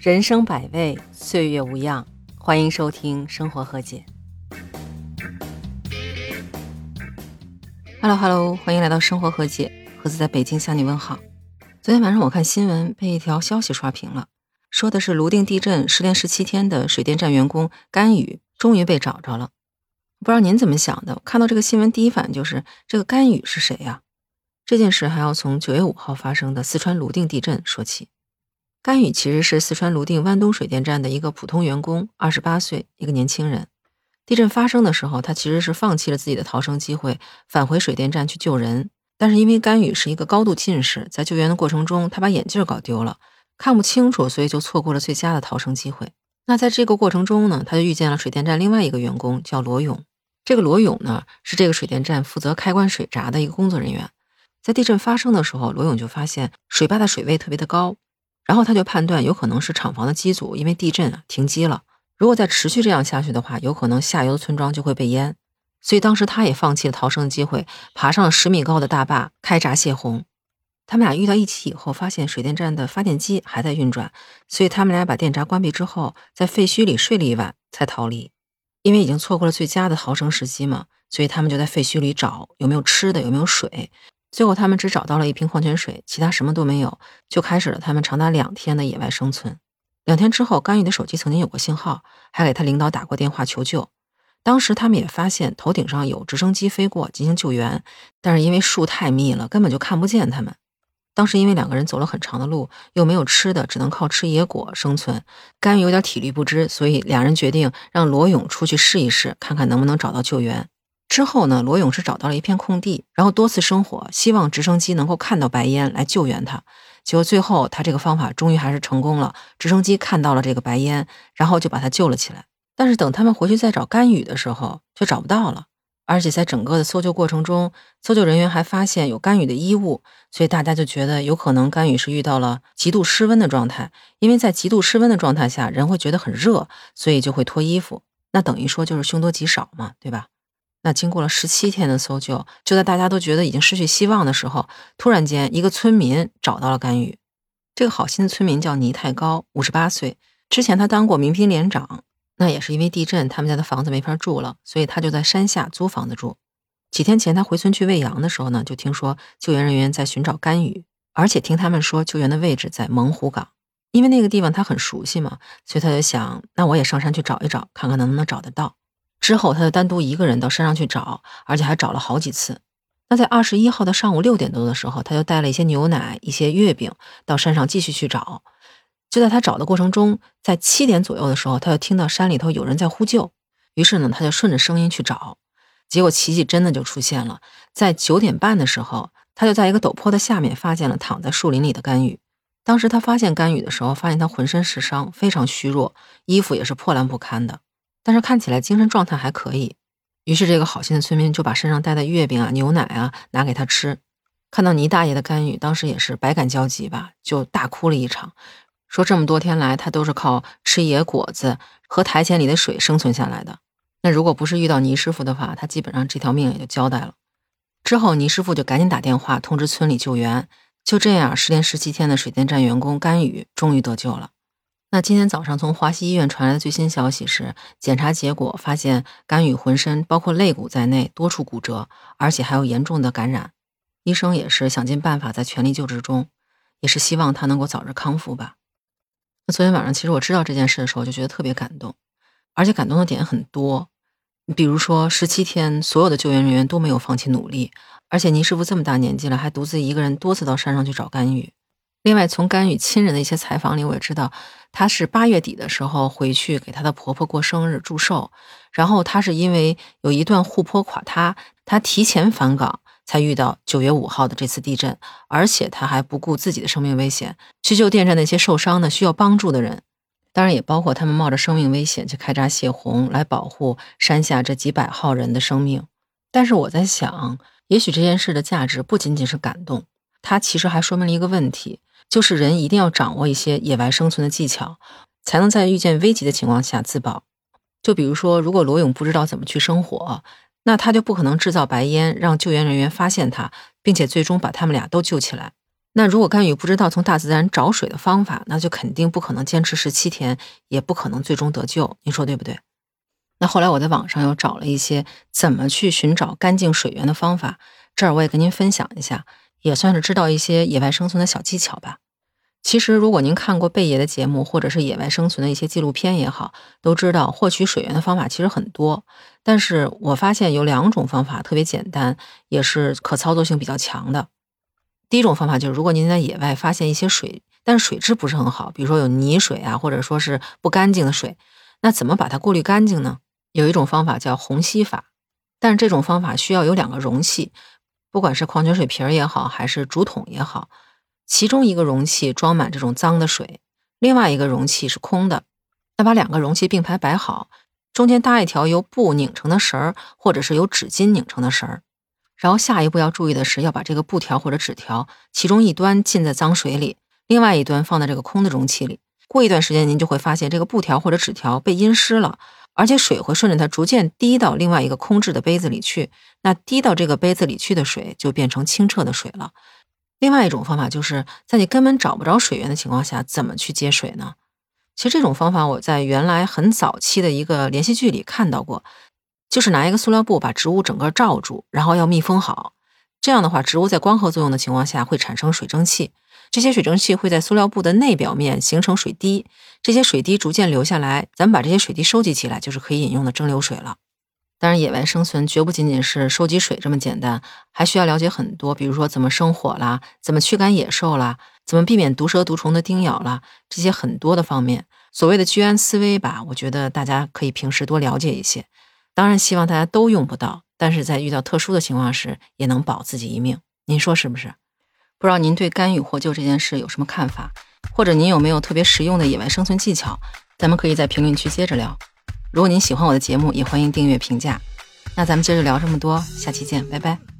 人生百味，岁月无恙。欢迎收听《生活和解》。Hello Hello，欢迎来到《生活和解》，盒子在北京向你问好。昨天晚上我看新闻，被一条消息刷屏了，说的是泸定地震失联十七天的水电站员工甘雨终于被找着了。不知道您怎么想的？看到这个新闻，第一反应就是这个甘雨是谁呀？这件事还要从九月五号发生的四川泸定地震说起。甘雨其实是四川泸定湾东水电站的一个普通员工，二十八岁，一个年轻人。地震发生的时候，他其实是放弃了自己的逃生机会，返回水电站去救人。但是因为甘雨是一个高度近视，在救援的过程中，他把眼镜搞丢了，看不清楚，所以就错过了最佳的逃生机会。那在这个过程中呢，他就遇见了水电站另外一个员工，叫罗勇。这个罗勇呢，是这个水电站负责开关水闸的一个工作人员。在地震发生的时候，罗勇就发现水坝的水位特别的高，然后他就判断有可能是厂房的机组因为地震啊停机了。如果再持续这样下去的话，有可能下游的村庄就会被淹。所以当时他也放弃了逃生的机会，爬上了十米高的大坝开闸泄洪。他们俩遇到一起以后，发现水电站的发电机还在运转，所以他们俩把电闸关闭之后，在废墟里睡了一晚才逃离。因为已经错过了最佳的逃生时机嘛，所以他们就在废墟里找有没有吃的，有没有水。最后，他们只找到了一瓶矿泉水，其他什么都没有，就开始了他们长达两天的野外生存。两天之后，甘宇的手机曾经有过信号，还给他领导打过电话求救。当时他们也发现头顶上有直升机飞过进行救援，但是因为树太密了，根本就看不见他们。当时因为两个人走了很长的路，又没有吃的，只能靠吃野果生存。甘宇有点体力不支，所以两人决定让罗勇出去试一试，看看能不能找到救援。之后呢，罗勇是找到了一片空地，然后多次生火，希望直升机能够看到白烟来救援他。结果最后他这个方法终于还是成功了，直升机看到了这个白烟，然后就把他救了起来。但是等他们回去再找甘雨的时候，就找不到了。而且在整个的搜救过程中，搜救人员还发现有甘雨的衣物，所以大家就觉得有可能甘雨是遇到了极度失温的状态。因为在极度失温的状态下，人会觉得很热，所以就会脱衣服。那等于说就是凶多吉少嘛，对吧？那经过了十七天的搜救，就在大家都觉得已经失去希望的时候，突然间一个村民找到了甘雨。这个好心的村民叫倪太高，五十八岁，之前他当过民兵连长。那也是因为地震，他们家的房子没法住了，所以他就在山下租房子住。几天前他回村去喂羊的时候呢，就听说救援人员在寻找甘雨，而且听他们说救援的位置在猛虎岗，因为那个地方他很熟悉嘛，所以他就想，那我也上山去找一找，看看能不能找得到。之后，他就单独一个人到山上去找，而且还找了好几次。那在二十一号的上午六点多的时候，他就带了一些牛奶、一些月饼到山上继续去找。就在他找的过程中，在七点左右的时候，他就听到山里头有人在呼救。于是呢，他就顺着声音去找，结果奇迹真的就出现了。在九点半的时候，他就在一个陡坡的下面发现了躺在树林里的甘雨。当时他发现甘雨的时候，发现他浑身是伤，非常虚弱，衣服也是破烂不堪的。但是看起来精神状态还可以，于是这个好心的村民就把身上带的月饼啊、牛奶啊拿给他吃。看到倪大爷的干预，当时也是百感交集吧，就大哭了一场，说这么多天来他都是靠吃野果子、喝台前里的水生存下来的。那如果不是遇到倪师傅的话，他基本上这条命也就交代了。之后倪师傅就赶紧打电话通知村里救援，就这样失联十七天的水电站员工甘雨终于得救了。那今天早上从华西医院传来的最新消息是，检查结果发现甘宇浑身包括肋骨在内多处骨折，而且还有严重的感染。医生也是想尽办法在全力救治中，也是希望他能够早日康复吧。那昨天晚上其实我知道这件事的时候就觉得特别感动，而且感动的点很多，比如说十七天所有的救援人员都没有放弃努力，而且倪师傅这么大年纪了还独自一个人多次到山上去找甘宇。另外，从甘宇亲人的一些采访里，我也知道，她是八月底的时候回去给她的婆婆过生日祝寿，然后她是因为有一段护坡垮塌，她提前返岗，才遇到九月五号的这次地震，而且她还不顾自己的生命危险去救电站那些受伤的需要帮助的人，当然也包括他们冒着生命危险去开闸泄洪，来保护山下这几百号人的生命。但是我在想，也许这件事的价值不仅仅是感动，它其实还说明了一个问题。就是人一定要掌握一些野外生存的技巧，才能在遇见危急的情况下自保。就比如说，如果罗勇不知道怎么去生火，那他就不可能制造白烟，让救援人员发现他，并且最终把他们俩都救起来。那如果甘雨不知道从大自然找水的方法，那就肯定不可能坚持十七天，也不可能最终得救。您说对不对？那后来我在网上又找了一些怎么去寻找干净水源的方法，这儿我也跟您分享一下，也算是知道一些野外生存的小技巧吧。其实，如果您看过贝爷的节目，或者是野外生存的一些纪录片也好，都知道获取水源的方法其实很多。但是我发现有两种方法特别简单，也是可操作性比较强的。第一种方法就是，如果您在野外发现一些水，但是水质不是很好，比如说有泥水啊，或者说是不干净的水，那怎么把它过滤干净呢？有一种方法叫虹吸法，但是这种方法需要有两个容器，不管是矿泉水瓶儿也好，还是竹筒也好，其中一个容器装满这种脏的水，另外一个容器是空的。那把两个容器并排摆好，中间搭一条由布拧成的绳儿，或者是由纸巾拧成的绳儿。然后下一步要注意的是，要把这个布条或者纸条，其中一端浸在脏水里，另外一端放在这个空的容器里。过一段时间，您就会发现这个布条或者纸条被阴湿了。而且水会顺着它逐渐滴到另外一个空置的杯子里去，那滴到这个杯子里去的水就变成清澈的水了。另外一种方法就是在你根本找不着水源的情况下，怎么去接水呢？其实这种方法我在原来很早期的一个连续剧里看到过，就是拿一个塑料布把植物整个罩住，然后要密封好。这样的话，植物在光合作用的情况下会产生水蒸气。这些水蒸气会在塑料布的内表面形成水滴，这些水滴逐渐流下来，咱们把这些水滴收集起来，就是可以饮用的蒸馏水了。当然，野外生存绝不仅仅是收集水这么简单，还需要了解很多，比如说怎么生火啦，怎么驱赶野兽啦，怎么避免毒蛇毒虫的叮咬啦，这些很多的方面。所谓的居安思危吧，我觉得大家可以平时多了解一些。当然，希望大家都用不到，但是在遇到特殊的情况时，也能保自己一命。您说是不是？不知道您对干预获救这件事有什么看法，或者您有没有特别实用的野外生存技巧？咱们可以在评论区接着聊。如果您喜欢我的节目，也欢迎订阅评价。那咱们接着聊这么多，下期见，拜拜。